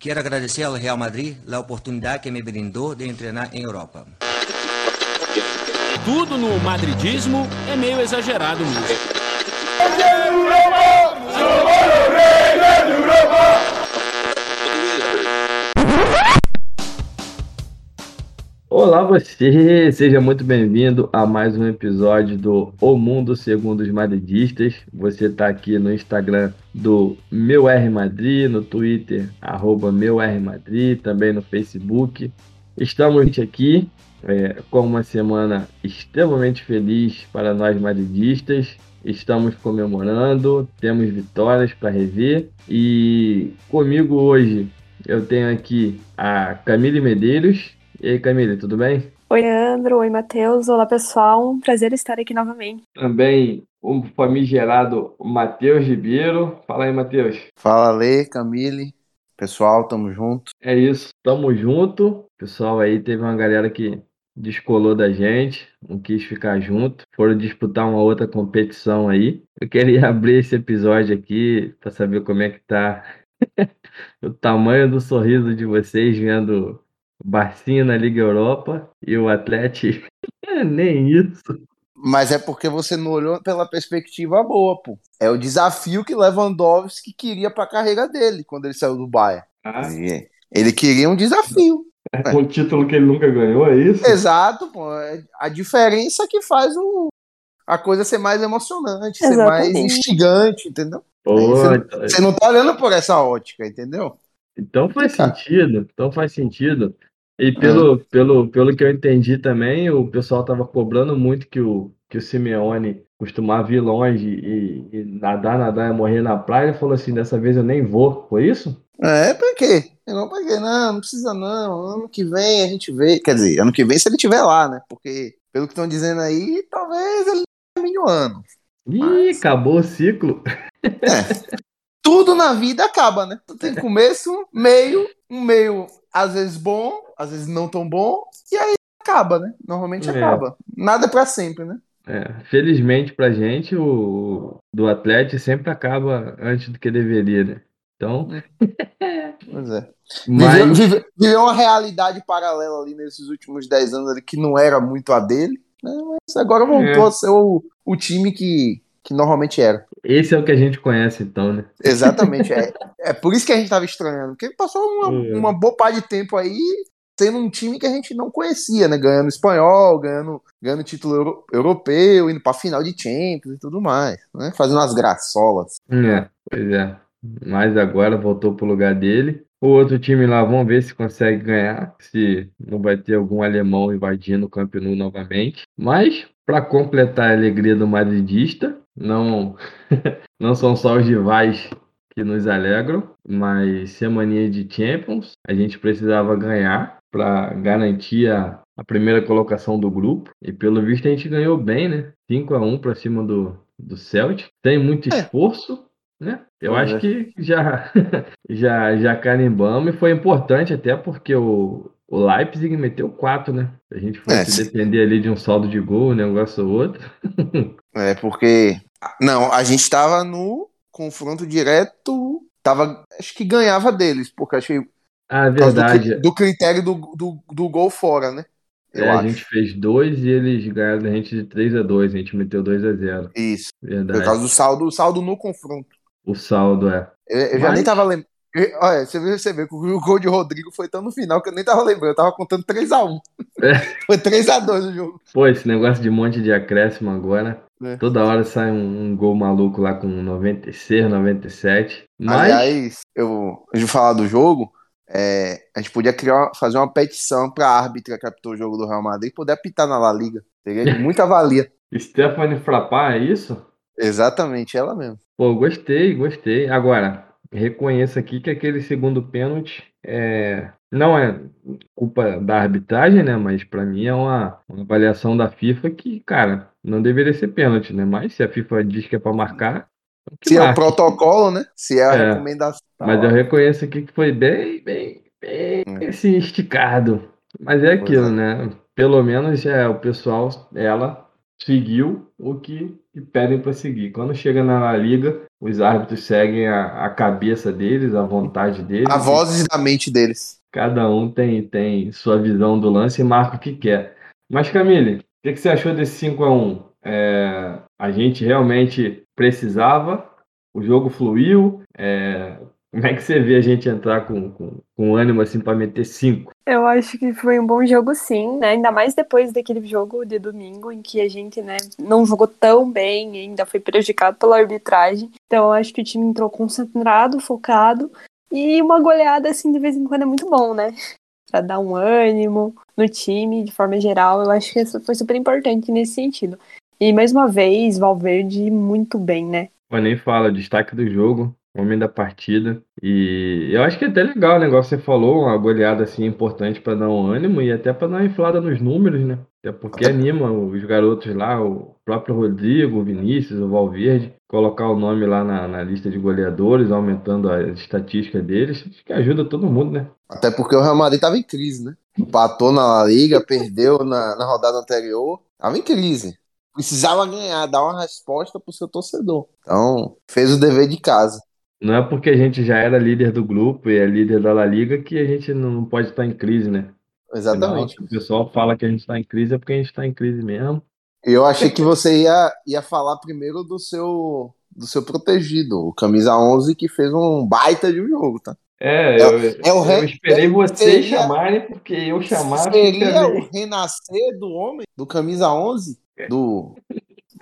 Quero agradecer ao Real Madrid a oportunidade que me brindou de treinar em Europa. Tudo no madridismo é meio exagerado mesmo. Olá você, seja muito bem-vindo a mais um episódio do O Mundo Segundo os Madridistas. Você está aqui no Instagram do Meu R Madrid, no Twitter, arroba Meu R Madrid, também no Facebook. Estamos aqui é, com uma semana extremamente feliz para nós madridistas. Estamos comemorando, temos vitórias para rever e comigo hoje eu tenho aqui a Camille Medeiros. E aí, Camille, tudo bem? Oi, Andro. Oi, Matheus. Olá, pessoal. Um prazer estar aqui novamente. Também o famigerado Matheus Ribeiro. Fala aí, Matheus. Fala, Lê, Camille. Pessoal, tamo junto. É isso, tamo junto. Pessoal aí, teve uma galera que descolou da gente, não quis ficar junto, foram disputar uma outra competição aí. Eu queria abrir esse episódio aqui para saber como é que tá o tamanho do sorriso de vocês vendo Barcinho na Liga Europa e o Atlético. Nem isso. Mas é porque você não olhou pela perspectiva boa, pô. É o desafio que Lewandowski queria para a carreira dele quando ele saiu do Bayern. Ah. Ele queria um desafio. É um título que ele nunca ganhou, é isso? Exato, pô. É a diferença que faz o, a coisa ser mais emocionante, Exatamente. ser mais instigante, entendeu? Pô, você, então... você, não tá olhando por essa ótica, entendeu? Então faz sentido, então faz sentido. E pelo, é. pelo, pelo que eu entendi também, o pessoal estava cobrando muito que o, que o Simeone costumava ir longe e, e nadar, nadar e morrer na praia. Ele falou assim: dessa vez eu nem vou. Foi isso? É, pra quê? Não, pra quê? Não, não precisa não. Ano que vem a gente vê. Quer dizer, ano que vem se ele estiver lá, né? Porque, pelo que estão dizendo aí, talvez ele termine o ano. Ih, Mas... acabou o ciclo. É. Tudo na vida acaba, né? Tem começo, meio, um meio às vezes bom, às vezes não tão bom, e aí acaba, né? Normalmente é. acaba. Nada para sempre, né? É, felizmente pra gente, o do Atlético sempre acaba antes do que deveria, né? Então. pois é. Mas... Viveu, viveu, uma realidade paralela ali nesses últimos 10 anos ali, que não era muito a dele, né? mas agora voltou é. a ser o, o time que, que normalmente era. Esse é o que a gente conhece, então, né? Exatamente. É, é por isso que a gente estava estranhando. Porque passou uma, é. uma boa parte de tempo aí sendo um time que a gente não conhecia, né? Ganhando espanhol, ganhando, ganhando título euro, europeu, indo pra final de Champions e tudo mais, né? Fazendo umas graçolas. É, pois é. Mas agora voltou pro lugar dele. O outro time lá, vamos ver se consegue ganhar, se não vai ter algum alemão invadindo o Camp Nou novamente. Mas, para completar a alegria do madridista, não, não são só os rivais que nos alegram, mas semana de Champions, a gente precisava ganhar para garantir a, a, primeira colocação do grupo. E pelo visto a gente ganhou bem, né? 5 a 1 para cima do, do Celtic. Tem muito é. esforço, né? Eu acho é. que já, já, já carimbamos e foi importante até porque o, o Leipzig meteu 4, né? A gente fosse é, depender ali de um saldo de gol, um negócio ou outro. é, porque. Não, a gente estava no confronto direto. Tava, acho que ganhava deles, porque acho que. Ah, verdade. Do, do critério do, do, do, gol fora, né? Eu é, acho. a gente fez dois e eles ganharam a gente de 3 a 2 a gente meteu 2 a 0 Isso. Verdade. Por causa do saldo, o saldo no confronto. O saldo é. Eu, eu Mas... já nem tava lembrando. Olha, você vê, você vê que o gol de Rodrigo foi tão no final que eu nem tava lembrando. Eu tava contando 3x1. É. Foi 3x2 o jogo. Pô, esse negócio de monte de acréscimo agora. É. Toda hora sai um, um, gol maluco lá com 96, 97. Mas... Aliás, eu, antes de falar do jogo, é, a gente podia criar, fazer uma petição pra árbitra que apitou o jogo do Real Madrid poder apitar na La Liga. Seria de muita valia. Stephanie Frappar, é isso? Exatamente, ela mesmo. Pô, gostei, gostei. Agora, reconheço aqui que aquele segundo pênalti é, não é culpa da arbitragem, né? Mas para mim é uma, uma, avaliação da FIFA que, cara, não deveria ser pênalti, né? Mas se a FIFA diz que é para marcar. Se marque. é o protocolo, né? Se é a é, recomendação. Mas eu reconheço aqui que foi bem, bem, bem é. assim, esticado. Mas é aquilo, é. né? Pelo menos é, o pessoal, ela seguiu o que e pedem para seguir. Quando chega na Liga, os árbitros seguem a, a cabeça deles, a vontade deles. A voz da mente deles. Cada um tem, tem sua visão do lance e marca o que quer. Mas, Camille, o que, que você achou desse 5 a 1 é, A gente realmente precisava, o jogo fluiu. É, como é que você vê a gente entrar com, com, com ânimo assim para meter 5? Eu acho que foi um bom jogo, sim, né? Ainda mais depois daquele jogo de domingo em que a gente, né, não jogou tão bem ainda foi prejudicado pela arbitragem. Então, eu acho que o time entrou concentrado, focado. E uma goleada, assim, de vez em quando é muito bom, né? para dar um ânimo no time, de forma geral. Eu acho que isso foi super importante nesse sentido. E mais uma vez, Valverde muito bem, né? Eu nem fala, destaque do jogo, homem da partida. E eu acho que é até legal o negócio que você falou, uma goleada assim importante para dar um ânimo e até para dar uma inflada nos números, né? Até porque anima os garotos lá, o próprio Rodrigo, o Vinícius, o Valverde, colocar o nome lá na, na lista de goleadores, aumentando as estatísticas deles, acho que ajuda todo mundo, né? Até porque o Real Madrid estava em crise, né? Empatou na Liga, perdeu na, na rodada anterior, estava em crise. Precisava ganhar, dar uma resposta pro seu torcedor. Então, fez o dever de casa. Não é porque a gente já era líder do grupo e é líder da La Liga que a gente não pode estar em crise, né? Exatamente. Afinal, o pessoal fala que a gente está em crise é porque a gente está em crise mesmo. Eu achei que você ia, ia falar primeiro do seu do seu protegido, o camisa 11 que fez um baita de um jogo, tá? É, é, eu, é o re... eu esperei vocês seria, chamarem porque eu chamar seria o renascer do homem, do camisa 11, do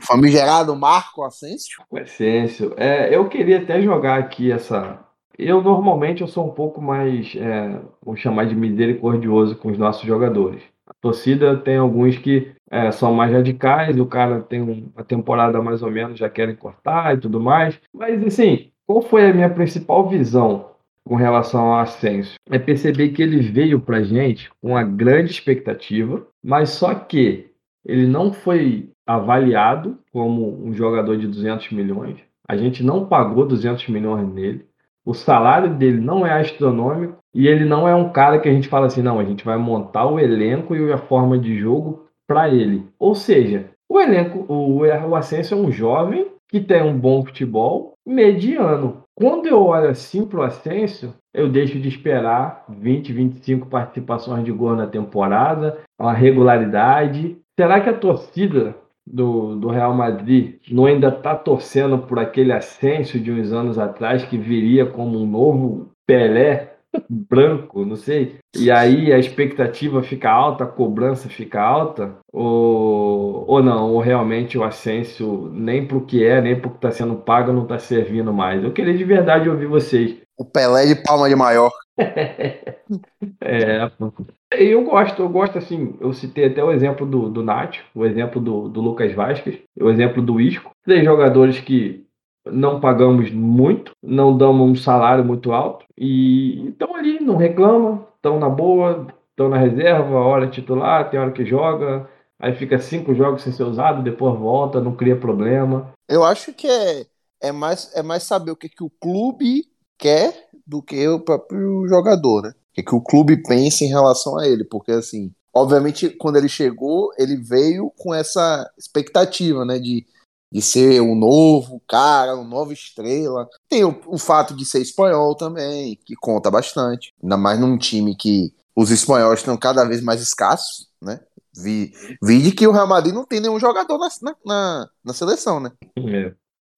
famigerado Marco Asensio. Asensio. É, eu queria até jogar aqui essa eu normalmente eu sou um pouco mais, é, vou chamar de misericordioso com os nossos jogadores. A torcida tem alguns que é, são mais radicais, o cara tem uma temporada mais ou menos, já querem cortar e tudo mais. Mas assim, qual foi a minha principal visão com relação ao Ascenso? É perceber que ele veio pra gente com uma grande expectativa, mas só que ele não foi avaliado como um jogador de 200 milhões. A gente não pagou 200 milhões nele o salário dele não é astronômico e ele não é um cara que a gente fala assim, não, a gente vai montar o elenco e a forma de jogo para ele. Ou seja, o elenco, o, o Ascenso é um jovem que tem um bom futebol mediano. Quando eu olho assim pro Ascenso, eu deixo de esperar 20, 25 participações de gol na temporada, uma regularidade. Será que a torcida do, do Real Madrid não ainda está torcendo por aquele ascenso de uns anos atrás que viria como um novo Pelé branco, não sei. E aí a expectativa fica alta, a cobrança fica alta, ou, ou não, ou realmente o Ascenso nem para o que é, nem o que está sendo pago não está servindo mais. Eu queria de verdade ouvir vocês. O Pelé de Palma de Maior. É, eu gosto, eu gosto assim, eu citei até o exemplo do, do Nath, o exemplo do, do Lucas Vasquez, o exemplo do Isco, três jogadores que não pagamos muito, não damos um salário muito alto e estão ali, não reclamam, estão na boa, estão na reserva, hora titular, tem hora que joga, aí fica cinco jogos sem ser usado, depois volta, não cria problema. Eu acho que é, é, mais, é mais saber o que, que o clube quer do que o próprio jogador, né? O que, o clube pensa em relação a ele, porque assim, obviamente quando ele chegou, ele veio com essa expectativa, né, de de ser um novo cara, uma nova estrela. Tem o, o, fato de ser espanhol também, que conta bastante. Ainda mais num time que os espanhóis estão cada vez mais escassos, né? Vi, vi que o Real Madrid não tem nenhum jogador na, na, na seleção, né? É.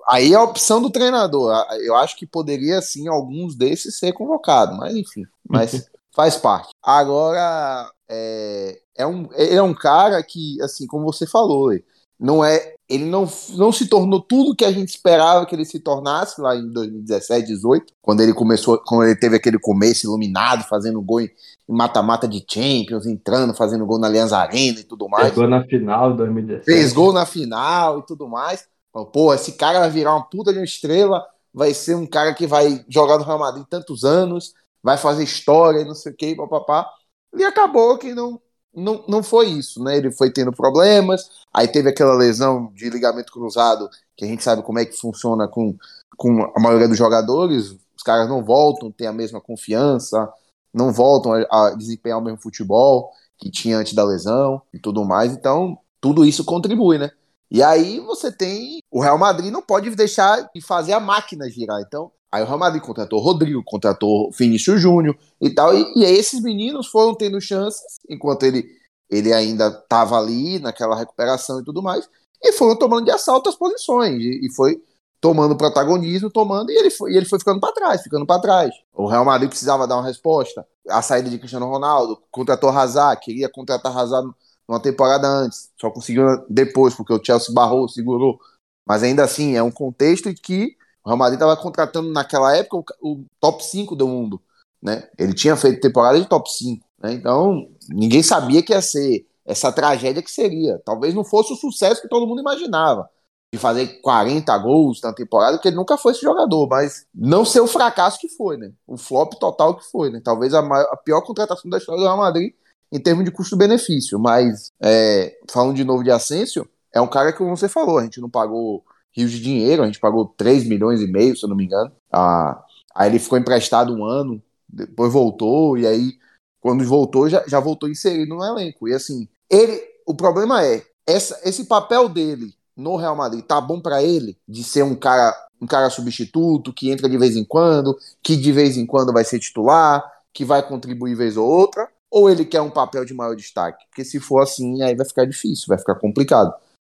Aí é a opção do treinador. Eu acho que poderia, sim, alguns desses ser convocado, mas enfim. Mas faz parte. Agora, é, é um, ele é um cara que, assim, como você falou, não é ele não, não se tornou tudo que a gente esperava que ele se tornasse lá em 2017, 18, quando ele começou, quando ele teve aquele começo iluminado, fazendo gol em mata-mata de Champions, entrando, fazendo gol na Allianz Arena e tudo mais. Fez gol na final de 2017. Fez gol na final e tudo mais. Pô, esse cara vai virar uma puta de uma estrela, vai ser um cara que vai jogar no Real Madrid tantos anos, vai fazer história não sei o que, papapá. E acabou que não, não, não foi isso, né? Ele foi tendo problemas, aí teve aquela lesão de ligamento cruzado, que a gente sabe como é que funciona com, com a maioria dos jogadores, os caras não voltam, têm a mesma confiança, não voltam a, a desempenhar o mesmo futebol que tinha antes da lesão e tudo mais, então tudo isso contribui, né? E aí você tem. O Real Madrid não pode deixar de fazer a máquina girar. Então, aí o Real Madrid contratou o Rodrigo, contratou o Vinícius Júnior e tal. E, e aí esses meninos foram tendo chances, enquanto ele, ele ainda estava ali naquela recuperação e tudo mais, e foram tomando de assalto as posições. E, e foi tomando protagonismo, tomando, e ele foi, e ele foi ficando para trás, ficando para trás. O Real Madrid precisava dar uma resposta. A saída de Cristiano Ronaldo, contratou Hazard, queria contratar Hazard numa temporada antes, só conseguiu depois, porque o Chelsea barrou, segurou. Mas ainda assim, é um contexto em que o Real Madrid estava contratando naquela época o, o, top 5 do mundo. Né? Ele tinha feito temporada de top 5. Né? Então, ninguém sabia que ia ser essa tragédia que seria. Talvez não fosse o sucesso que todo mundo imaginava de fazer 40 gols na temporada, porque ele nunca foi esse jogador, mas não ser o fracasso que foi, né? O flop total que foi, né? Talvez a, maior, a pior contratação da história do Real Madrid em termos de custo-benefício. Mas, é, falando de novo de Asensio, é um cara que, como você falou, a gente não pagou rios de dinheiro, a gente pagou 3 milhões e meio, se eu não me engano. Ah, aí ele ficou emprestado um ano, depois voltou, e aí, quando voltou, já, já voltou inserido no elenco. E assim, ele, o problema é, essa, esse papel dele no Real Madrid tá bom para ele de ser um cara um cara substituto que entra de vez em quando, que de vez em quando vai ser titular, que vai contribuir vez ou outra, ou ele quer um papel de maior destaque? Porque se for assim, aí vai ficar difícil, vai ficar complicado.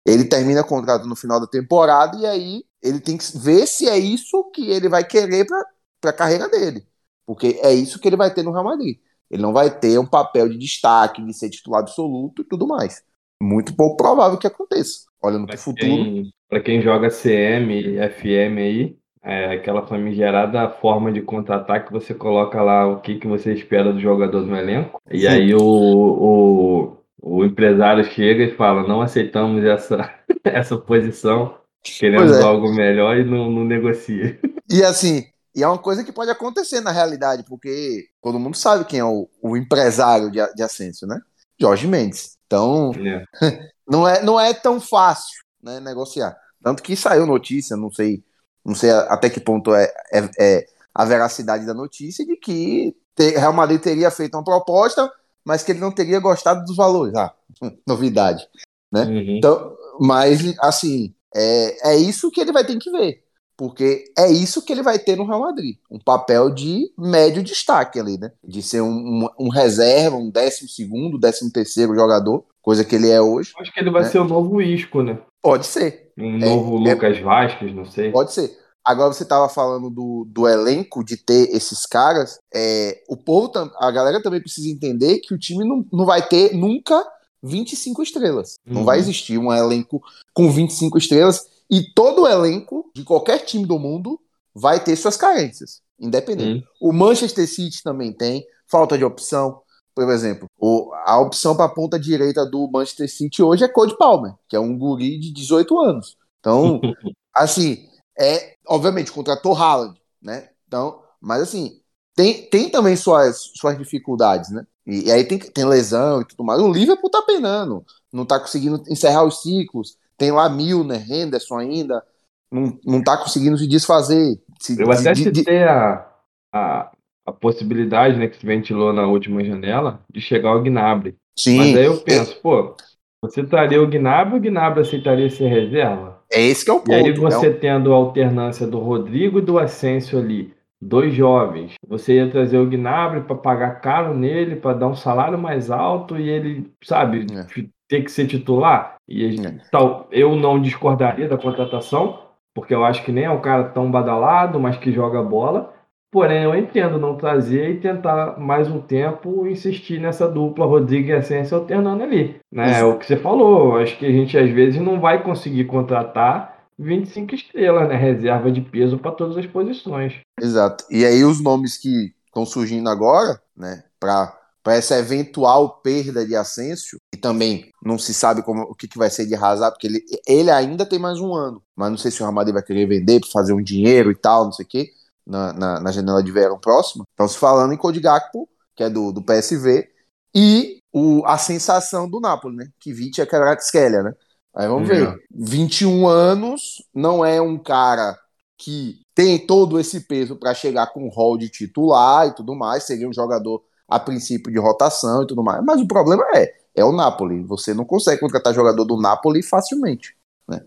Ele termina o contrato no final da temporada e aí ele tem que ver se é isso que ele vai querer para a carreira dele. Porque é isso que ele vai ter no Real Madrid. Ele não vai ter um papel de destaque, de ser titular absoluto e tudo mais. Muito pouco provável que aconteça olhando para o futuro. Para quem joga CM, FM aí, é aquela famigerada forma de contra-ataque, você coloca lá o que, que você espera do jogador no elenco, e Sim. aí o, o, o empresário chega e fala, não aceitamos essa, essa posição, queremos é. algo melhor e não, não negocia. E assim, e é uma coisa que pode acontecer na realidade, porque todo mundo sabe quem é o, o empresário de, de Ascenso, né? Jorge Mendes. Então, é. não, é, não é tão fácil né, negociar. Tanto que saiu notícia, não sei, não sei até que ponto é, é, é a veracidade da notícia, de que Real Madrid teria feito uma proposta, mas que ele não teria gostado dos valores. Ah, novidade. Né? Uhum. Então, mas, assim, é, é isso que ele vai ter que ver. Porque é isso que ele vai ter no Real Madrid. Um papel de médio destaque ali, né? De ser um, um, um reserva, um décimo segundo, décimo terceiro jogador, coisa que ele é hoje. Acho que ele vai né? ser o novo Isco, né? Pode ser. Um novo é, Lucas é... Vasquez, não sei. Pode ser. Agora você estava falando do, do elenco, de ter esses caras. É, o povo, a galera também precisa entender que o time não, não vai ter nunca 25 estrelas. Uhum. Não vai existir um elenco com 25 estrelas e todo elenco de qualquer time do mundo vai ter suas carências, independente. O Manchester City também tem falta de opção. Por exemplo, o, a opção para a ponta direita do Manchester City hoje é Code Palmer, que é um guri de 18 anos. Então, assim, é obviamente contratou Haaland, né? Então, mas assim, tem, tem também suas, suas dificuldades, né? E, e aí tem, tem lesão e tudo mais. O Liverpool tá penando, não tá conseguindo encerrar os ciclos. Tem lá Milner, Henderson ainda, não, não tá conseguindo se desfazer. Se, Eu até de, citei de... a, a, a possibilidade, né, que se ventilou na última janela, de chegar ao Gnabry. Sim. Mas aí eu penso, pô, você traria o Gnabry, o Gnabry aceitaria ser reserva? É esse que é o ponto. E aí você é um... tendo a alternância do Rodrigo e do Asensio ali, dois jovens, você ia trazer o Gnabry para pagar caro nele, para dar um salário mais alto e ele, sabe, é ter que ser titular. E tal, eu não discordaria da contratação, porque eu acho que nem é um cara tão badalado, mas que joga bola. Porém, eu entendo não trazer e tentar mais um tempo insistir nessa dupla Rodrigo e Essência alternando ali. Né? É o que você falou. Acho que a gente às vezes não vai conseguir contratar 25 estrelas, né? Reserva de peso para todas as posições. Exato. E aí os nomes que estão surgindo agora, né? Para para essa eventual perda de Asensio, e também não se sabe como, o que, que vai ser de Hazard, porque ele, ele ainda tem mais um ano, mas não sei se o Ramadei vai querer vender para fazer um dinheiro e tal, não sei o quê, na, na, na, janela de verão próxima. Estão se falando em Cody Gakpo, que é do, do PSV, e o, a sensação do Napoli, né? Que Vite é Kvaratskhelia, né? Aí vamos ver. Uhum. 21 anos, não é um cara que tem todo esse peso para chegar com um rol de titular e tudo mais, seria um jogador a princípio de rotação e tudo mais. Mas o problema é, é o Napoli. Você não consegue contratar jogador do Napoli facilmente. Né?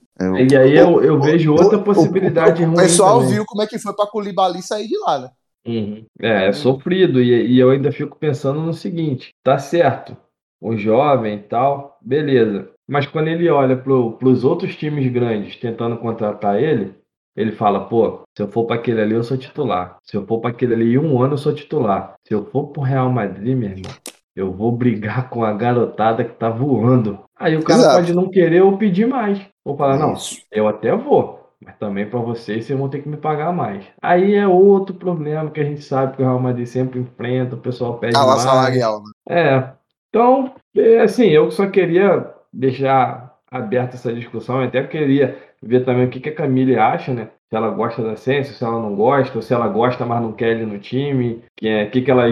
E aí eu, eu vejo outra possibilidade o, o, o, ruim. O pessoal também. viu como é que foi pra Koulibaly sair de lá, né? Uhum. É, é sofrido. E, e eu ainda fico pensando no seguinte: tá certo, o jovem e tal, beleza. Mas quando ele olha para os outros times grandes tentando contratar ele, ele fala: pô, se eu for para aquele ali, eu sou titular. Se eu for para aquele ali, um ano eu sou titular. Se eu for para o Real Madrid, meu irmão, eu vou brigar com a garotada que tá voando. Aí o cara Exato. pode não querer ou pedir mais. Ou falar: não, Isso. eu até vou. Mas também para vocês, vocês vão ter que me pagar mais. Aí é outro problema que a gente sabe que o Real Madrid sempre enfrenta, o pessoal pede Cala mais. salarial, né? É. Então, é, assim, eu só queria deixar aberta essa discussão, eu até queria ver também o que, que a Camille acha, né? Se ela gosta da Ascenso, se ela não gosta, ou se ela gosta, mas não quer ele no time, que é, o que, que ela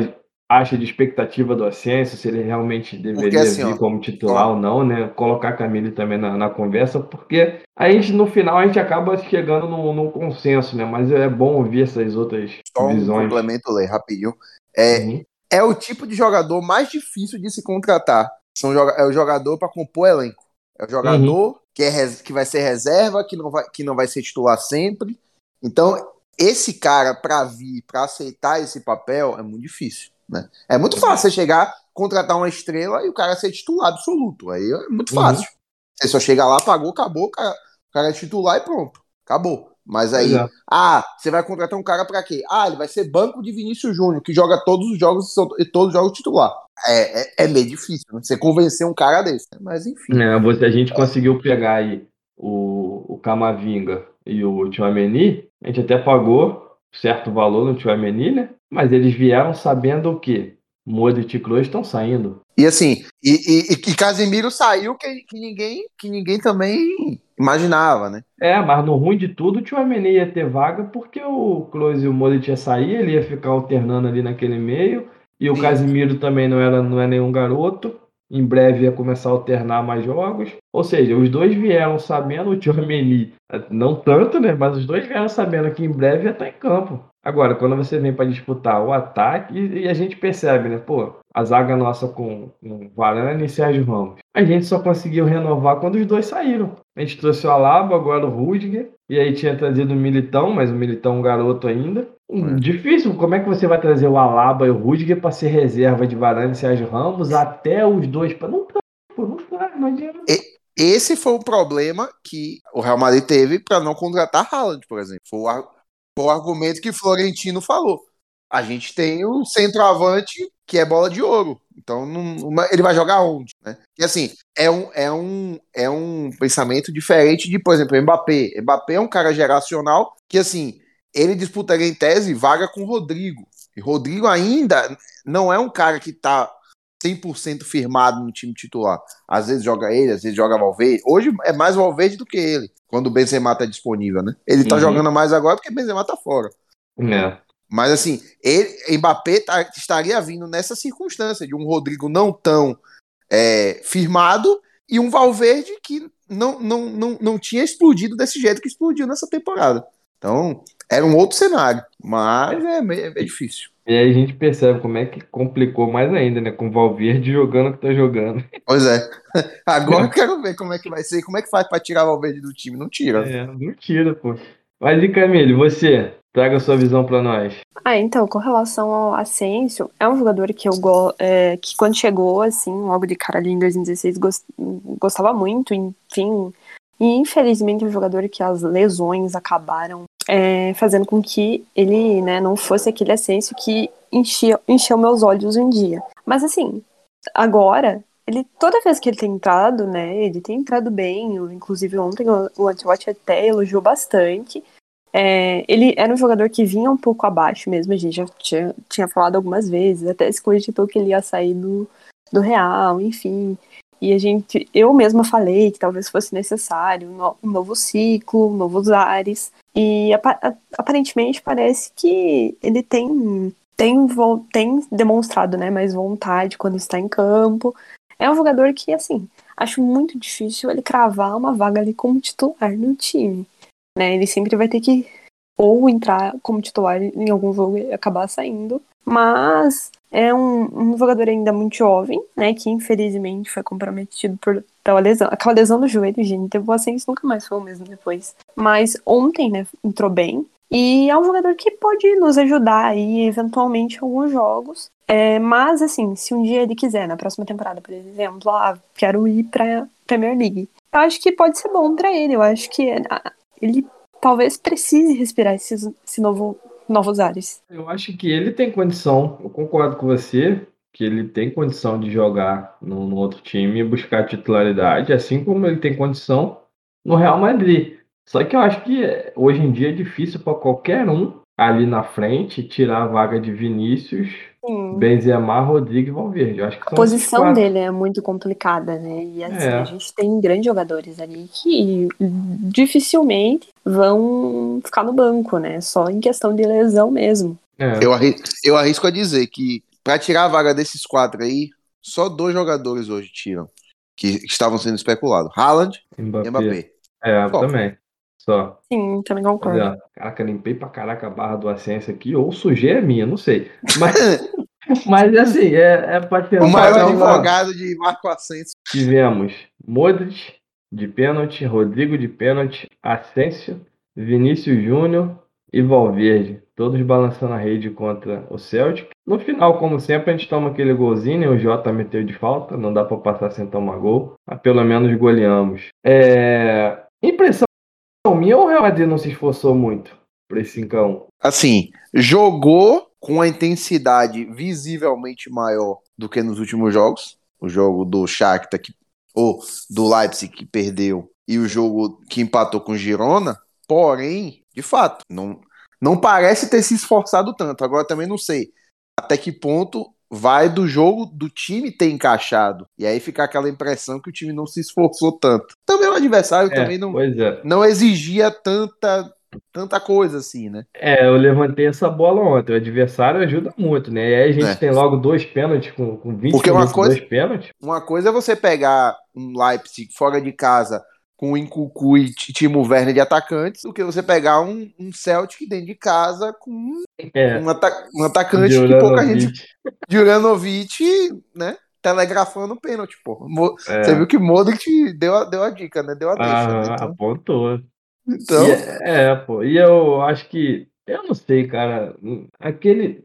acha de expectativa do Ascenso, se ele realmente deveria assim, vir ó, como titular ou não, né? Colocar a Camille também na, na conversa, porque a gente, no final, a gente acaba chegando num, num consenso, né? Mas é bom ouvir essas outras Só um visões. complemento, Lê, rapidinho. É, Uhum. é o tipo de jogador mais difícil de se contratar. São, é o jogador para compor elenco. É o jogador que, é, que vai ser reserva, que não vai, que não vai ser titular sempre. Então, esse cara, para vir, para aceitar esse papel, é muito difícil. Né? É muito fácil você chegar, contratar uma estrela e o cara ser titular absoluto. Aí é muito Uhum. fácil. Você só chega lá, pagou, acabou, o cara, o cara é titular e pronto. Acabou. Mas aí, é. ah, você vai contratar um cara pra quê? Ah, ele vai ser banco de Vinícius Júnior, que joga todos os jogos e e todos os jogos titular. É, é, é meio difícil, né? Você convencer um cara desse. né? Mas enfim. É, você, a gente conseguiu pegar aí o, o Camavinga e o Tchouameni, a gente até pagou certo valor no Tchouameni, né? Mas eles vieram sabendo o quê? Modric e Kroos estão saindo. E assim, e, e, e Casemiro saiu que, que, ninguém, que ninguém também imaginava, né? É, mas no ruim de tudo, o Tchouameni ia ter vaga porque o Kroos e o Modric ia sair, ele ia ficar alternando ali naquele meio, e o Sim. Casemiro também não era, não é nenhum garoto. Em breve ia começar a alternar mais jogos. Ou seja, os dois vieram sabendo, o Tchouameni não tanto, né? Mas os dois vieram sabendo que em breve ia estar em campo. Agora, quando você vem para disputar o ataque, e, e a gente percebe, né? Pô, a zaga nossa com, com Varane e Sérgio Ramos. A gente só conseguiu renovar quando os dois saíram. A gente trouxe o Alaba, agora o Rudiger, e aí tinha trazido o Militão, mas o Militão é um garoto ainda. Hum, É. Difícil, como é que você vai trazer o Alaba e o Rudiger para ser reserva de Varane e Sérgio Ramos até os dois? Pra... Não dá, pô, não dá, não adianta. Esse foi o problema que o Real Madrid teve para não contratar Haaland, por exemplo. Foi o, ar- foi o argumento que Florentino falou. A gente tem o centroavante que é bola de ouro. Então não- uma- ele vai jogar onde? Né? E assim, é um, é, um, é um pensamento diferente de, por exemplo, Mbappé. Mbappé é um cara geracional que, assim, ele disputaria em tese vaga com o Rodrigo. E Rodrigo ainda não é um cara que tá 100% firmado no time titular. Às vezes joga ele, às vezes joga Valverde. Hoje é mais Valverde do que ele, quando o Benzema tá disponível, né? Ele tá Uhum. jogando mais agora porque o Benzema tá fora. É. Mas assim, ele, Mbappé tá- estaria vindo nessa circunstância de um Rodrigo não tão é, firmado e um Valverde que não, não, não, não tinha explodido desse jeito que explodiu nessa temporada. Então, era um outro cenário. Mas é, meio- é difícil. E aí a gente percebe como é que complicou mais ainda, né? Com o Valverde jogando o que tá jogando. Pois é. Agora eu quero ver como é que vai ser. Como é que faz pra tirar o Valverde do time? Não tira. É, não tira, pô. Mas e Camille, você? Traga sua visão pra nós. Ah, então, com relação ao Asensio, é um jogador que eu go é, que quando chegou, assim, logo de cara ali em 2016, gos- gostava muito, enfim. E infelizmente é um jogador que as lesões acabaram é, fazendo com que ele, né, não fosse aquele Asensio que enchia, encheu meus olhos um dia. Mas assim, agora, ele toda vez que ele tem entrado, né, ele tem entrado bem, inclusive ontem o, Ancelotti até elogiou bastante. É, ele era um jogador que vinha um pouco abaixo mesmo, a gente já tinha, tinha falado algumas vezes, até se cogitou que ele ia sair do, do Real, enfim. E a gente, eu mesma falei que talvez fosse necessário um, no- novo ciclo, novos ares. E aparentemente parece que ele tem, tem, tem demonstrado né, mais vontade quando está em campo. É um jogador que, assim, acho muito difícil ele cravar uma vaga ali como titular no time né? Ele sempre vai ter que ou entrar como titular em algum jogo e acabar saindo. Mas é um, um jogador ainda muito jovem, né? Que infelizmente foi comprometido por pela lesão. Aquela lesão do joelho, gente, o Ascenso nunca mais foi o mesmo depois. Mas ontem, né, entrou bem. E é um jogador que pode nos ajudar aí, eventualmente, em alguns jogos. É, mas, assim, se um dia ele quiser, na próxima temporada, por exemplo, ah, quero ir pra Premier League. Eu acho que pode ser bom para ele. Eu acho que ah, ele talvez precise respirar esses, esse novo, novos ares. Eu acho que ele tem condição, eu concordo com você, que ele tem condição de jogar no, no outro time e buscar titularidade, assim como ele tem condição no Real Madrid. Só que eu acho que hoje em dia é difícil para qualquer um ali na frente tirar a vaga de Vinícius, Sim. Benzema, Rodrigo e Valverde. Eu acho que A posição quatro. dele é muito complicada, né? E assim, É. a gente tem grandes jogadores ali que dificilmente vão ficar no banco, né? Só em questão de lesão mesmo. É. Eu, arri- eu arrisco a dizer que pra tirar a vaga desses quatro aí, só dois jogadores hoje tiram. Que estavam sendo especulados. Haaland Mbappé. e Mbappé. É, Só. também. Só. Sim, também Mas, concordo. ó, caraca, limpei pra caraca a barra do Ascenso aqui, ou sujeira é minha, não sei. Mas, mas assim, é, é tentar O maior uma- advogado de Marco Ascenso. Tivemos Modric de pênalti, Rodrigo de pênalti, Asensio, Vinícius Júnior e Valverde, todos balançando a rede contra o Celtic. No final, como sempre, a gente toma aquele golzinho, o Jota meteu de falta, não dá pra passar sem tomar gol, mas pelo menos goleamos. É... Impressão minha ou o Real Madrid não se esforçou muito para esse 5x1? Assim, jogou com a intensidade visivelmente maior do que nos últimos jogos. O jogo do Shakhtar, que, ou do Leipzig, que perdeu, e o jogo que empatou com o Girona. Porém, de fato, não, não parece ter se esforçado tanto. Agora também não sei até que ponto vai do jogo do time ter encaixado. E aí fica aquela impressão que o time não se esforçou tanto. Também o adversário também não, é. não exigia tanta, tanta coisa assim, né? É, eu levantei essa bola ontem. O adversário ajuda muito, né? E aí a gente É. tem logo dois pênaltis com, com 20 Porque uma coisa- dois pênaltis. Uma coisa é você pegar um Leipzig fora de casa com o Incucu e Timo Werner de atacantes, do que você pegar um, um Celtic dentro de casa com um, É, um ata- um atacante que pouca gente. Juranovic. Juranovic, né? Telegrafando o pênalti, pô. Mo- É. Você viu que Modric deu a, deu a dica, né? Deu a deixa. Ah, né? Então, apontou. Então é, é, pô. E eu acho que. Eu não sei, cara. Aquele.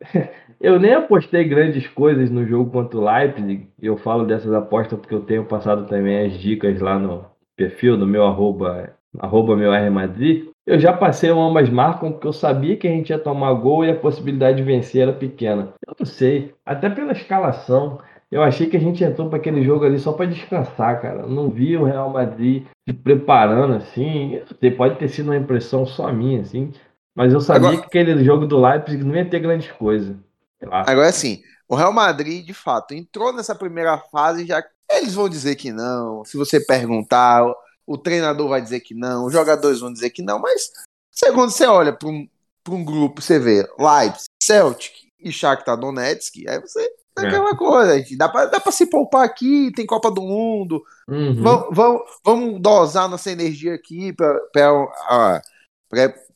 Eu nem apostei grandes coisas no jogo contra o Leipzig. Eu falo dessas apostas porque eu tenho passado também as dicas lá no perfil, no meu arroba, arroba meu R Madrid. Eu já passei o ambas marcam porque eu sabia que a gente ia tomar gol e a possibilidade de vencer era pequena. Eu não sei. Até pela escalação. Eu achei que a gente entrou para aquele jogo ali só para descansar, cara. Não vi o Real Madrid se preparando assim. Pode ter sido uma impressão só minha, assim. Mas eu sabia Agora- que aquele jogo do Leipzig não ia ter. Sei lá. Agora assim, o Real Madrid, de fato, entrou nessa primeira fase já. Eles vão dizer que não. Se você perguntar, o- o treinador vai dizer que não, os jogadores vão dizer que não. Mas segundo você olha para um, pra um grupo, você vê Leipzig, Celtic e Shakhtar Donetsk, aí você é É. aquela coisa, gente, dá pra, dá pra se poupar aqui, tem Copa do Mundo, Uhum. vamos, vamos, vamos dosar nossa energia aqui para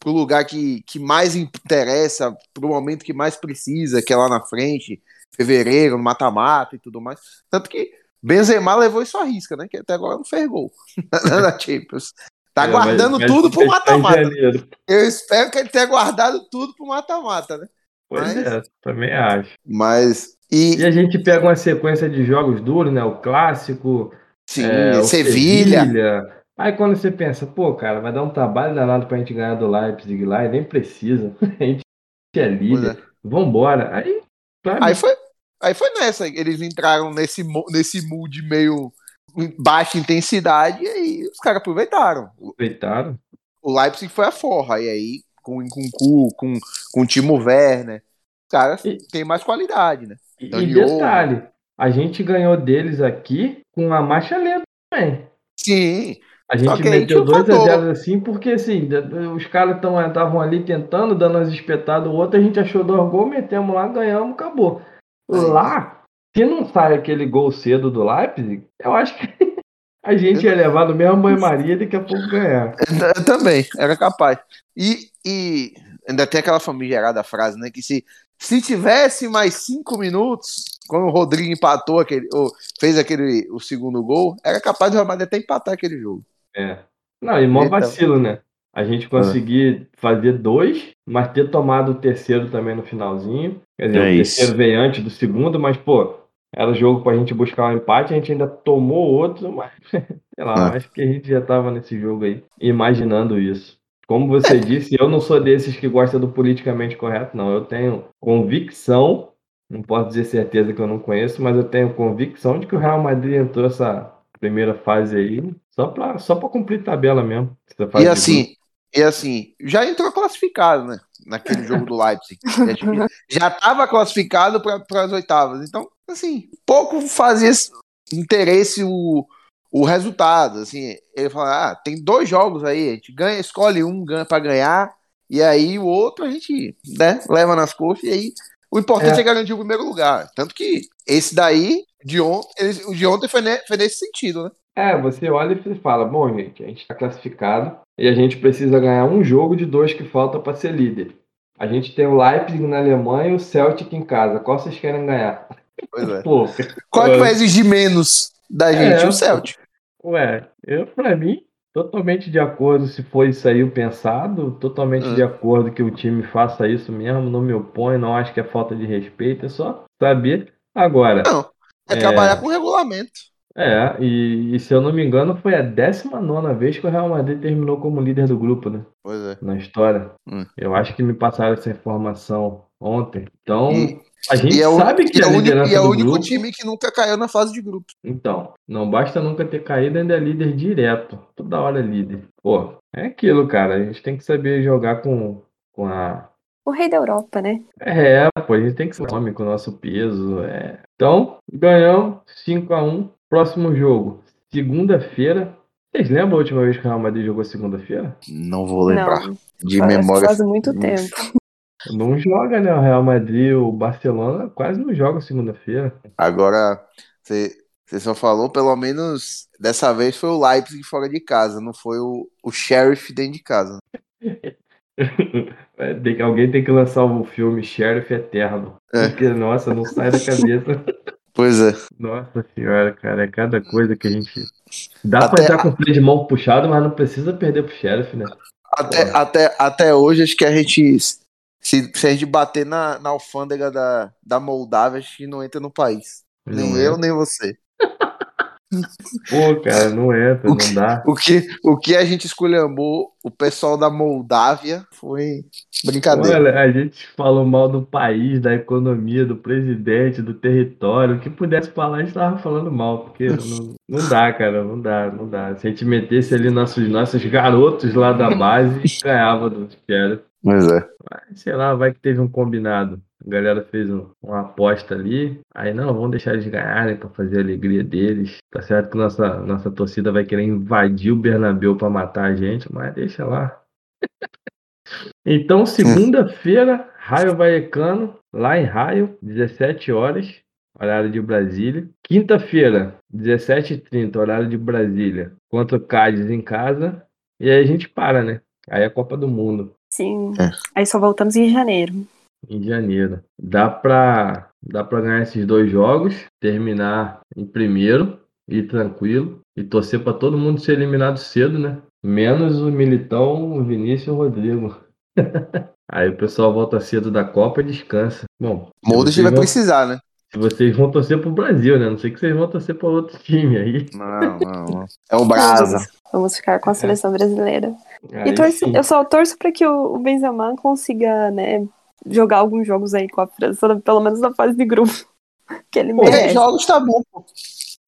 o lugar que, que mais interessa, para o momento que mais precisa, que é lá na frente, fevereiro, no mata-mata e tudo mais. Tanto que Benzema levou isso à risca, né? Que até agora não fez gol na Champions. Tá É, guardando mas- mas tudo pro em mata-mata. Eu espero que ele tenha guardado tudo pro mata-mata, né? Pois Mas- é, também acho. Mas. E E, a gente pega uma sequência de jogos duros, né? O clássico, sim, é, Sevilha. Sevilha. Aí quando você pensa, pô, cara, vai dar um trabalho danado pra gente ganhar do Leipzig lá e nem precisa. A gente é líder. é. Vambora. Aí, claro, Aí foi, aí foi nessa. Eles entraram nesse, nesse mood meio baixa intensidade e aí os caras aproveitaram. Aproveitaram. O Leipzig foi a forra. E aí, com o Nkunku, com, com o Timo Werner, os caras E- têm mais qualidade, né? E, e Dani detalhe, a gente ganhou deles aqui com a marcha lenta também. Sim. A gente meteu tinha um 2 a fator. 0 assim, porque assim, os caras estavam ali tentando, dando as espetadas, o outro a gente achou dois gols, metemos lá, ganhamos, acabou. Lá, se não sai aquele gol cedo do Leipzig, eu acho que a gente ia levar no mesmo banho-maria e daqui a pouco ganhar. Eu, eu também, era capaz. E, e ainda tem aquela famigerada frase, né? Que se, se tivesse mais cinco minutos, quando o Rodrigo empatou aquele, ou fez aquele o segundo gol, era capaz do Real Madrid até empatar aquele jogo. É. Não, e mó Então. vacilo, né? A gente conseguir fazer dois, mas ter tomado o terceiro também no finalzinho. Quer dizer, É o isso. terceiro veio antes do segundo, mas, pô, era jogo pra gente buscar um empate, a gente ainda tomou outro, mas, sei lá, É. acho que a gente já tava nesse jogo aí, imaginando isso. Como você disse, eu não sou desses que gosta do politicamente correto, não. Eu tenho convicção, não posso dizer certeza que eu não conheço, mas eu tenho convicção de que o Real Madrid entrou essa primeira fase aí só pra, só pra cumprir tabela mesmo. E assim, e assim, já entrou classificado, né? Naquele jogo do Leipzig. Já estava classificado para as oitavas. Então, assim, pouco fazia esse interesse o, o resultado. Assim, ele fala: ah, tem dois jogos aí, a gente ganha, escolhe um ganha para ganhar, e aí o outro a gente né, leva nas costas, e aí o importante É. é, garantir o primeiro lugar. Tanto que esse daí, de ontem, ele- o de ontem foi, ne- foi nesse sentido, né? É, você olha e fala, bom, gente, a gente está classificado e a gente precisa ganhar um jogo de dois que falta para ser líder. A gente tem o Leipzig na Alemanha e o Celtic em casa. Qual vocês querem ganhar? Pois é. Pô, Qual é que vai exigir menos da gente? É, o Celtic. ué, eu, pra mim, totalmente de acordo se foi isso aí o pensado, totalmente Hum. de acordo que o time faça isso mesmo, não me oponho, não acho que é falta de respeito, é só saber. Agora, Não, é, É. trabalhar com regulamento. é, e, e se eu não me engano, foi a 19 vez que o Real Madrid terminou como líder do grupo, né? Pois é. na história. Hum. Eu acho que me passaram essa informação ontem. Então, E- a gente E é o, sabe que e é a o único, liderança e é o único grupo... time que nunca caiu na fase de grupos. Então, não basta nunca ter caído, ainda é líder direto. Toda hora é líder. Pô, é aquilo, cara. A gente tem que saber jogar com, com a... O rei da Europa, né? É, pô, a gente tem que ser homem com o nosso peso. É. Então, ganhamos 5x1. Próximo jogo, segunda-feira. Vocês lembram a última vez que o Real Madrid jogou segunda-feira? Não vou lembrar. Não, de faz, memória. faz muito tempo. Não joga, né? O Real Madrid, o Barcelona quase não joga segunda-feira. Agora, você você só falou, pelo menos dessa vez foi o Leipzig fora de casa, não foi o, o Sheriff dentro de casa. É, tem alguém tem que lançar o filme Sheriff Eterno. É. Porque, nossa, não sai da cabeça. Pois é. Nossa senhora, cara, é cada coisa que a gente. Dá Até pra entrar com o freio de mão puxado, mas não precisa perder pro Sheriff, né? Até, até, até hoje, acho que a gente. Se, se a gente bater na, na alfândega da, da Moldávia, acho que não entra no país. Nem Não eu, é. nem você. Pô, cara, não entra, O não dá. O que, o que a gente esculhambou, o pessoal da Moldávia, foi brincadeira. Olha, a gente falou mal do país, da economia, do presidente, do território. O que pudesse falar, a gente tava falando mal, porque não, não dá, cara, não dá, não dá. Se a gente metesse ali nossos, nossos garotos lá da base, ganhava do Sheriff. Pois é. Mas, sei lá, vai que teve um combinado. A galera fez um- uma aposta ali. Aí, não, vamos deixar eles ganharem pra fazer a alegria deles. Tá certo que nossa, nossa torcida vai querer invadir o Bernabéu pra matar a gente, mas deixa lá. Então, segunda-feira, Raio Vallecano, lá em Raio, 17 horas, horário de Brasília. Quinta-feira, 17h30, horário de Brasília, contra o Cádiz em casa. E aí a gente para, né? Aí é a Copa do Mundo Sim. É. Aí só voltamos em janeiro. em janeiro. Dá pra, dá pra ganhar esses dois jogos, terminar em primeiro, ir tranquilo e torcer pra todo mundo ser eliminado cedo, né? Menos o Militão, o Vinícius e o Rodrigo. Aí o pessoal volta cedo da Copa e descansa. Bom, vocês vai vão- precisar, né? se vocês vão torcer pro Brasil, né? Não sei que vocês vão torcer pra outro time aí. Não, não, não. É o Brasa. Vamos ficar com a seleção brasileira. Aí E torço- eu só torço pra que o Benzema consiga, né, jogar alguns jogos aí com a França, pelo menos na fase de grupo. Que ele Pô, Três merece. jogos tá bom, pô.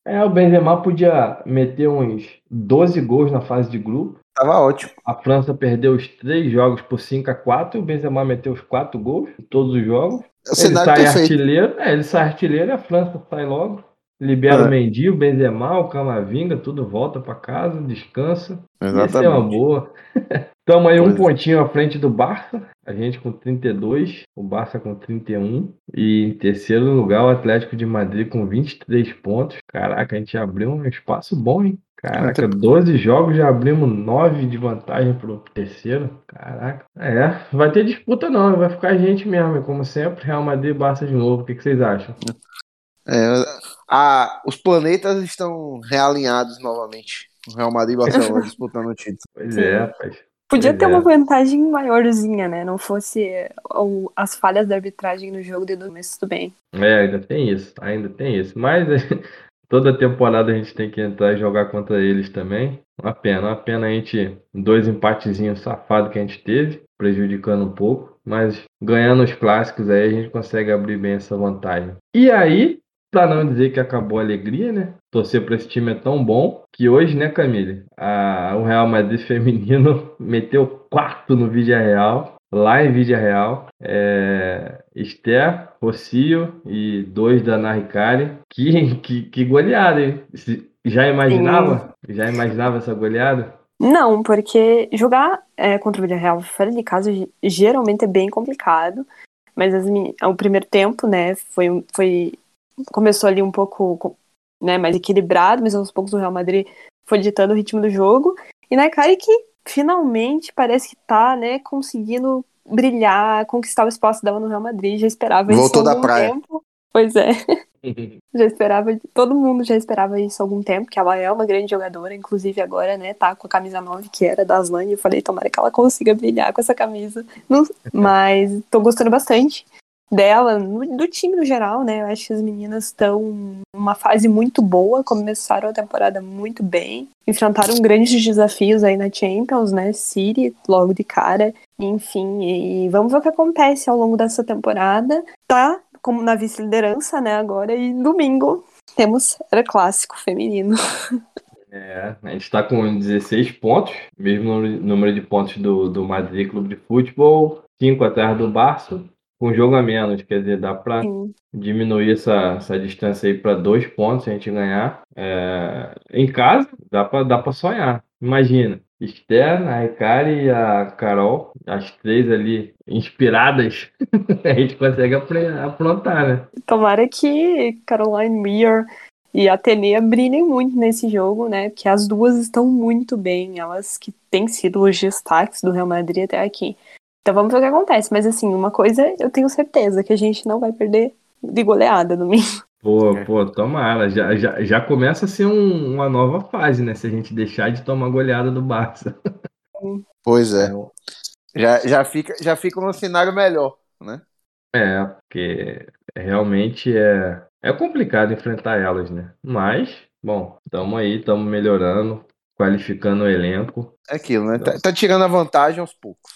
É, o Benzema podia meter uns 12 gols na fase de grupo. Tava ótimo. A França perdeu os três jogos por 5 a 4 e o Benzema meteu os quatro gols em todos os jogos. É o Ele sai perfeito. artilheiro, é, ele sai artilheiro e a França sai logo. Libera É. o Mendy, o Benzema, o Camavinga, tudo volta pra casa, descansa. Essa é uma boa. Estamos aí um Pois é. pontinho à frente do Barça, a gente com 32, o Barça com 31 e em terceiro lugar o Atlético de Madrid com 23 pontos. Caraca, a gente abriu um espaço bom, hein? Caraca, 12 jogos, já abrimos 9 de vantagem pro terceiro. Caraca. É, vai ter disputa não, vai ficar a gente mesmo, como sempre, Real Madrid e Barça de novo. O que, que vocês acham? É, a, os planetas estão realinhados novamente. O Real Madrid e Barcelona disputando o título. Pois é, rapaz. Podia Pois ter é. uma vantagem maiorzinha, né? Não fosse o- as falhas da arbitragem no jogo de domingo, mas tudo bem. É, ainda tem isso, ainda tem isso. Mas toda temporada a gente tem que entrar e jogar contra eles também. Uma pena, uma pena a gente, dois empatezinhos safados que a gente teve, prejudicando um pouco. Mas ganhando os clássicos aí a gente consegue abrir bem essa vantagem. E aí, pra não dizer que acabou a alegria, né? Torcer pra esse time é tão bom que hoje, né, Camille? A, o Real Madrid feminino meteu quarto no Vídeo Real. Lá em Vídeo Real, é, Esther, Rocio e dois da Naricari. Que, que, que goleada, hein? Já imaginava? Já imaginava essa goleada? Não, porque jogar é, contra o Villarreal fora de casa ge- geralmente é bem complicado. Mas as meni- o primeiro tempo, né, foi, foi começou ali um pouco né, mais equilibrado, mas aos poucos o Real Madrid foi ditando o ritmo do jogo. E na cara que finalmente parece que tá, né, conseguindo brilhar, conquistar o espaço dela no Real Madrid. Já esperava Voltou isso há da algum praia. tempo. Pois é. Já esperava, todo mundo já esperava isso há algum tempo, que ela é uma grande jogadora, inclusive agora, né, tá com a camisa 9, que era da Aslan, e eu falei, tomara que ela consiga brilhar com essa camisa. Não- mas tô gostando bastante dela, do time no geral, né, eu acho que as meninas estão numa fase muito boa, começaram a temporada muito bem, enfrentaram grandes desafios aí na Champions, né, City, logo de cara, enfim, e vamos ver o que acontece ao longo dessa temporada, tá como na vice-liderança, né, agora, e domingo temos era clássico feminino. É, a gente está com 16 pontos, mesmo número- de pontos do, do Madrid Clube de Futebol, 5 atrás do Barça, um jogo a menos, quer dizer, dá para diminuir essa, essa distância aí para dois pontos se a gente ganhar. É, em casa, dá para dá sonhar. Imagina, Esther, a Ricari e a Carol, as três ali inspiradas, a gente consegue aprontar, né? Tomara que Caroline Weir e a Atenea brilhem muito nesse jogo, né? Porque as duas estão muito bem, elas que têm sido os destaques do Real Madrid até aqui. Então vamos ver o que acontece. Mas assim, uma coisa eu tenho certeza que a gente não vai perder de goleada domingo. Pô, É. pô, tomara. Já, já, já começa a ser um- uma nova fase, né? Se a gente deixar de tomar goleada do Barça. Pois é. Já, já, fica, já fica num cenário melhor, né? É, porque realmente é, é complicado enfrentar elas, né? Mas, bom, estamos aí, estamos melhorando, qualificando o elenco. É aquilo, né? Tá, tá tirando a vantagem aos poucos.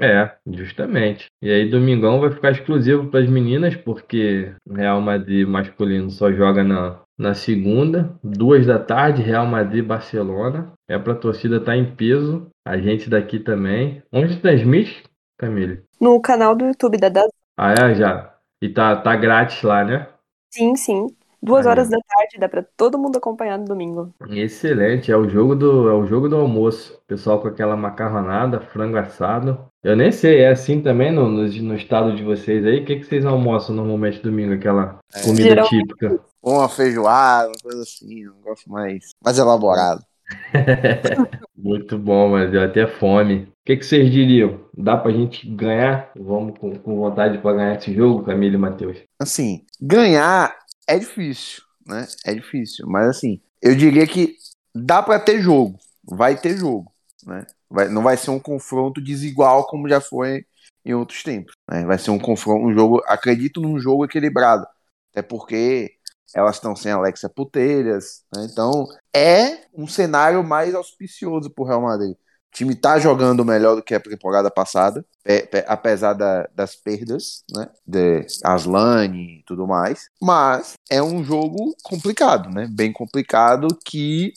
É, justamente. E aí, domingão vai ficar exclusivo para as meninas, porque Real Madrid masculino só joga na, na segunda, duas da tarde, Real Madrid Barcelona. É para a torcida estar em peso, a gente daqui também. Onde transmite, Camille? No canal do YouTube da Das. Ah, é, já. E tá, tá grátis lá, né? Sim, sim. Duas Aí. horas da tarde, dá pra todo mundo acompanhar no domingo. Excelente, é o jogo do, é o jogo do almoço. Pessoal com aquela macarronada, frango assado. Eu nem sei, é assim também no, no, no estado de vocês aí? O que, que vocês almoçam normalmente domingo? Aquela comida Geralmente- típica? Uma feijoada, uma coisa assim, um negócio mais, mais elaborado. Muito bom, mas deu até fome. O que, que vocês diriam? Dá pra gente ganhar? Vamos com, com vontade pra ganhar esse jogo, Camila e Matheus? Assim, ganhar é difícil, né? É difícil. Mas assim, eu diria que dá pra ter jogo. Vai ter jogo, né? Vai, não vai ser um confronto desigual como já foi em outros tempos. né? Vai ser um confronto, um jogo, acredito num jogo equilibrado. Até porque elas estão sem Alexa Putelhas, né? Então é um cenário mais auspicioso pro Real Madrid. O time tá jogando melhor do que a temporada passada, pe- pe- apesar da- das perdas, né? De Aslane e tudo mais. Mas é um jogo complicado, né? Bem complicado que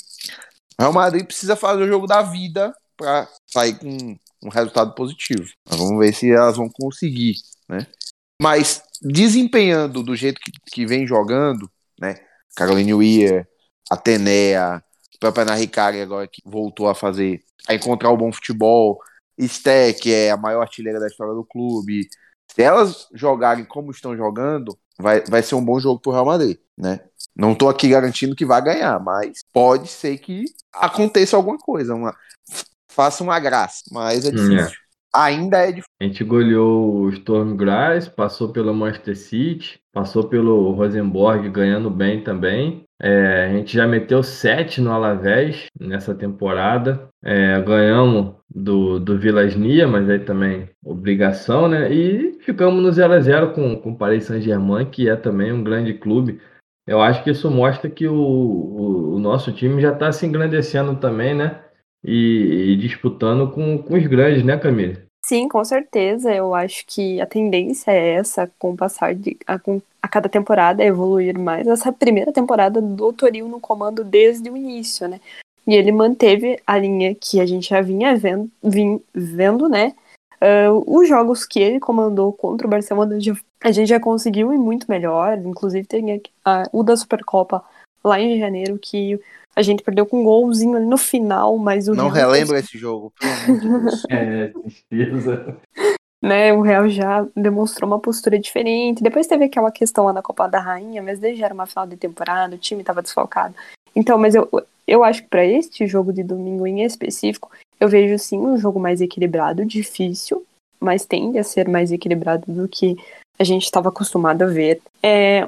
Real Madrid precisa fazer o jogo da vida para sair com um resultado positivo. Mas vamos ver se elas vão conseguir, né? Mas desempenhando do jeito que, que vem jogando, né? Caroline Weir, Atenea, a própria Ana Ricari agora que voltou a fazer, a encontrar o bom futebol, Sté, que é a maior artilheira da história do clube, Se elas jogarem como estão jogando, vai, vai ser um bom jogo pro Real Madrid, né? Não tô aqui garantindo que vai ganhar, mas pode ser que aconteça alguma coisa, uma, faça uma graça, mas é difícil. É. Ainda é difícil. A gente goleou o Storm Graz, passou pelo Manchester City, passou pelo Rosenborg ganhando bem também. É, a gente já meteu 7 no Alavés nessa temporada. É, ganhamos do, do Vilas Nia, mas aí também obrigação, né? E ficamos no 0x0 com, com o Paris Saint-Germain, que é também um grande clube. Eu acho que isso mostra que o, o, o nosso time já está se engrandecendo também, né? E, e disputando com, com os grandes, né, Camille? Sim, com certeza. Eu acho que a tendência é essa, com o passar de a, com, a cada temporada, evoluir mais. Essa primeira temporada do Toril no comando desde o início, né? E ele manteve a linha que a gente já vinha vendo, vim, vendo né? Uh, os jogos que ele comandou contra o Barcelona, a gente já conseguiu ir muito melhor. Inclusive, tem a, o da Supercopa lá em janeiro, que a gente perdeu com um golzinho ali no final, mas o Não Real relembra esse jogo, pelo amor de Deus. É, tristeza. né, o Real já demonstrou uma postura diferente. Depois teve aquela questão lá na Copa da Rainha, mas desde já era uma final de temporada, o time estava desfalcado. Então, mas eu, eu acho que para este jogo de domingo em específico, eu vejo sim um jogo mais equilibrado, difícil, mas tende a ser mais equilibrado do que a gente estava acostumado a ver. É,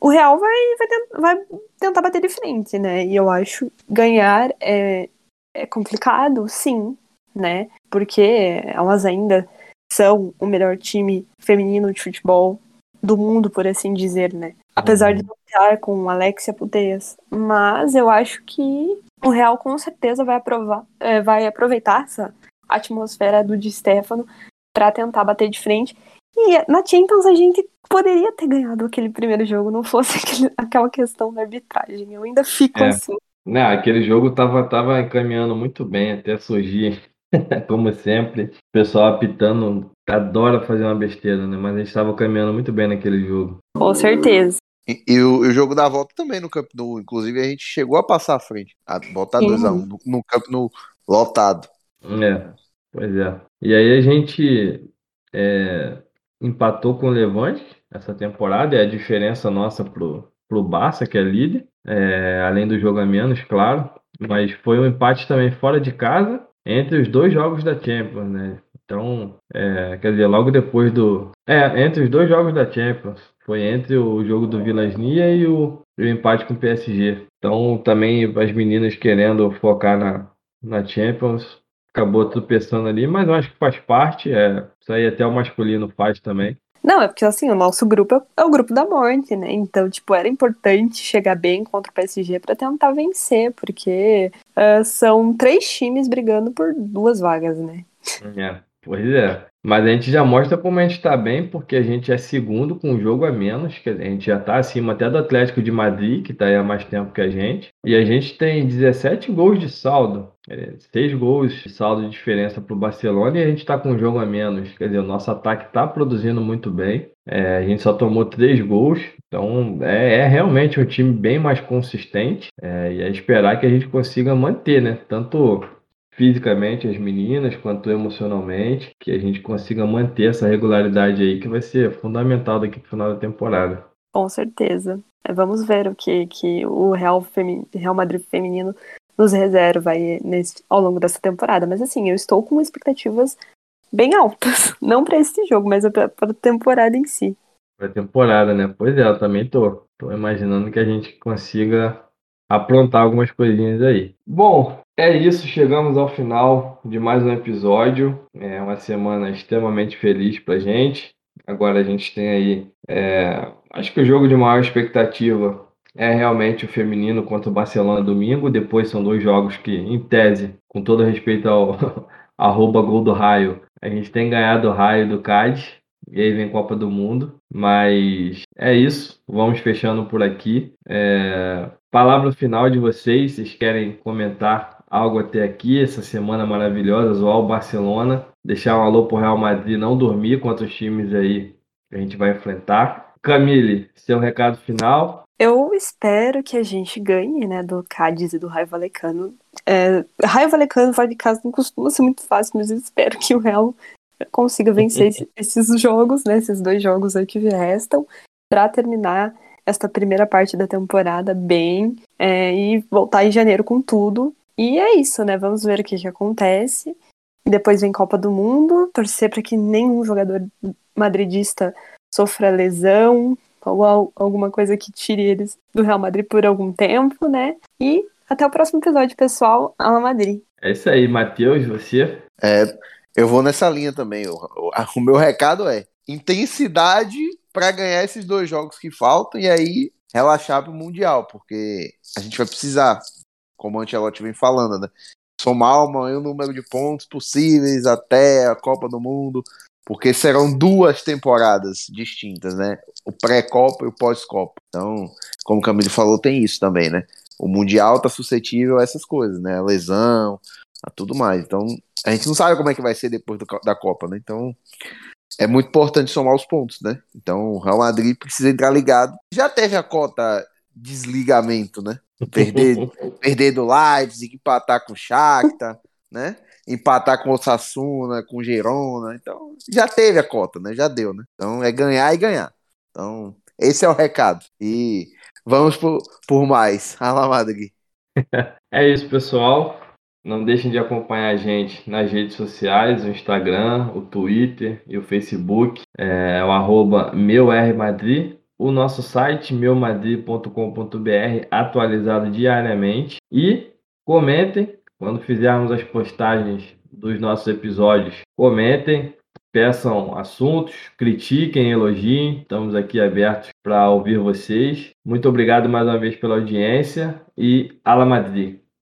o Real vai, vai, tent- vai tentar bater de frente, né? E eu acho ganhar é, é complicado, sim, né? Porque elas ainda são o melhor time feminino de futebol do mundo, por assim dizer, né? Apesar de não estar com Alexia Puteias. Mas eu acho que o Real com certeza vai, aprovar, é, vai aproveitar essa atmosfera do Di Stefano para tentar bater de frente. E na Champions a gente poderia ter ganhado aquele primeiro jogo, não fosse aquele- aquela questão da arbitragem. Eu ainda fico É. assim. Não, aquele jogo tava, tava encaminhando muito bem até surgir, como sempre, o pessoal apitando, adora fazer uma besteira, né? Mas a gente estava caminhando muito bem naquele jogo. Com certeza. E, e o, e o jogo da volta também no Camp Nou. Inclusive, a gente chegou a passar à frente. A Sim. 2x1 no, no Camp Nou lotado. É, pois é. E aí a gente é, empatou com o Levante essa temporada, é a diferença nossa pro, pro Barça, que é líder, é, além do jogo a menos, claro, mas foi um empate também fora de casa entre os dois jogos da Champions, né? Então, é, quer dizer, logo depois do. É, entre os dois jogos da Champions. Foi entre o jogo do Vilas Nia e o, o empate com o PSG. Então, também as meninas querendo focar na, na Champions, acabou tropeçando ali, mas eu acho que faz parte. É, isso aí até o masculino faz também. Não, é porque assim, o nosso grupo é- é o grupo da morte, né? Então, tipo, era importante chegar bem contra o PSG pra tentar vencer, porque ah, são três times brigando por duas vagas, né? É, pois é. Mas a gente já mostra como a gente está bem, porque a gente é segundo com um jogo a menos, que a gente já está acima até do Atlético de Madrid, que está aí há mais tempo que a gente. E a gente tem 17 gols de saldo, 6 gols de saldo de diferença para o Barcelona, e a gente está com um jogo a menos. Quer dizer, o nosso ataque está produzindo muito bem. É, a gente só tomou 3 gols, então é, é realmente um time bem mais consistente. É, e é esperar que a gente consiga manter, né? Tanto fisicamente as meninas quanto emocionalmente, que a gente consiga manter essa regularidade aí que vai ser fundamental daqui pro final da temporada. Com certeza. É, Vamos ver o que, que o Real, Femi- Real Madrid feminino nos reserva aí nesse, ao longo dessa temporada. Mas assim, eu estou com expectativas bem altas. Não para esse jogo, mas para a temporada em si. Pra temporada, né? Pois é, eu também tô. Tô imaginando que a gente consiga aprontar algumas coisinhas aí. Bom, é isso. Chegamos ao final de mais um episódio. É uma semana extremamente feliz pra gente. Agora a gente tem aí. é, acho que o jogo de maior expectativa é realmente o feminino contra o Barcelona domingo. Depois são dois jogos que, em tese, com todo respeito ao arroba gol do raio, a gente tem ganhado o raio do Cádiz. E aí vem Copa do Mundo. Mas é isso. Vamos fechando por aqui. É, Palavra final de vocês. Vocês querem comentar algo até aqui? Essa semana maravilhosa, zoar o Barcelona. Deixar um alô pro Real Madrid não dormir contra os times aí que a gente vai enfrentar. Camille, seu recado final. Eu espero que a gente ganhe, né, do Cádiz e do Raio Valecano. É, Raio Valecano fora de casa não costuma ser muito fácil, mas eu espero que o Real consiga vencer esses jogos, né? Esses dois jogos aí que restam, para terminar esta primeira parte da temporada bem é, e voltar em janeiro com tudo. E é isso, né? Vamos ver o que, que acontece. Depois vem Copa do Mundo, torcer para que nenhum jogador madridista sofra lesão ou alguma coisa que tire eles do Real Madrid por algum tempo, né? E até o próximo episódio, pessoal. Ala Madrid. É isso aí, Matheus, você? É, eu vou nessa linha também. O, o, o meu recado é intensidade para ganhar esses dois jogos que faltam e aí relaxar para o Mundial, porque a gente vai precisar, como o Ancelotti vem falando, né? Somar o maior número de pontos possíveis até a Copa do Mundo, porque serão duas temporadas distintas, né? O pré-Copa e o pós-Copa. Então, como o Camilo falou, tem isso também, né? O Mundial tá suscetível a essas coisas, né? A lesão, a tudo mais. Então, a gente não sabe como é que vai ser depois do, da Copa, né? Então, é muito importante somar os pontos, né? Então, o Real Madrid precisa entrar ligado. Já teve a cota desligamento, né? Perder, perder do Leipzig, empatar com o Shakhtar, né? Empatar com o Osasuna, com o Girona. Então, já teve a cota, né? Já deu, né? Então, é ganhar e ganhar. Então, esse é o recado. E vamos por, por mais. Alá Madrid. É isso, pessoal. Não deixem de acompanhar a gente nas redes sociais, o Instagram, o Twitter e o Facebook, é o arroba meurmadrid, o nosso site meumadrid.com.br atualizado diariamente e comentem quando fizermos as postagens dos nossos episódios. Comentem, peçam assuntos, critiquem, elogiem. Estamos aqui abertos para ouvir vocês. Muito obrigado mais uma vez pela audiência e Ala Madrid.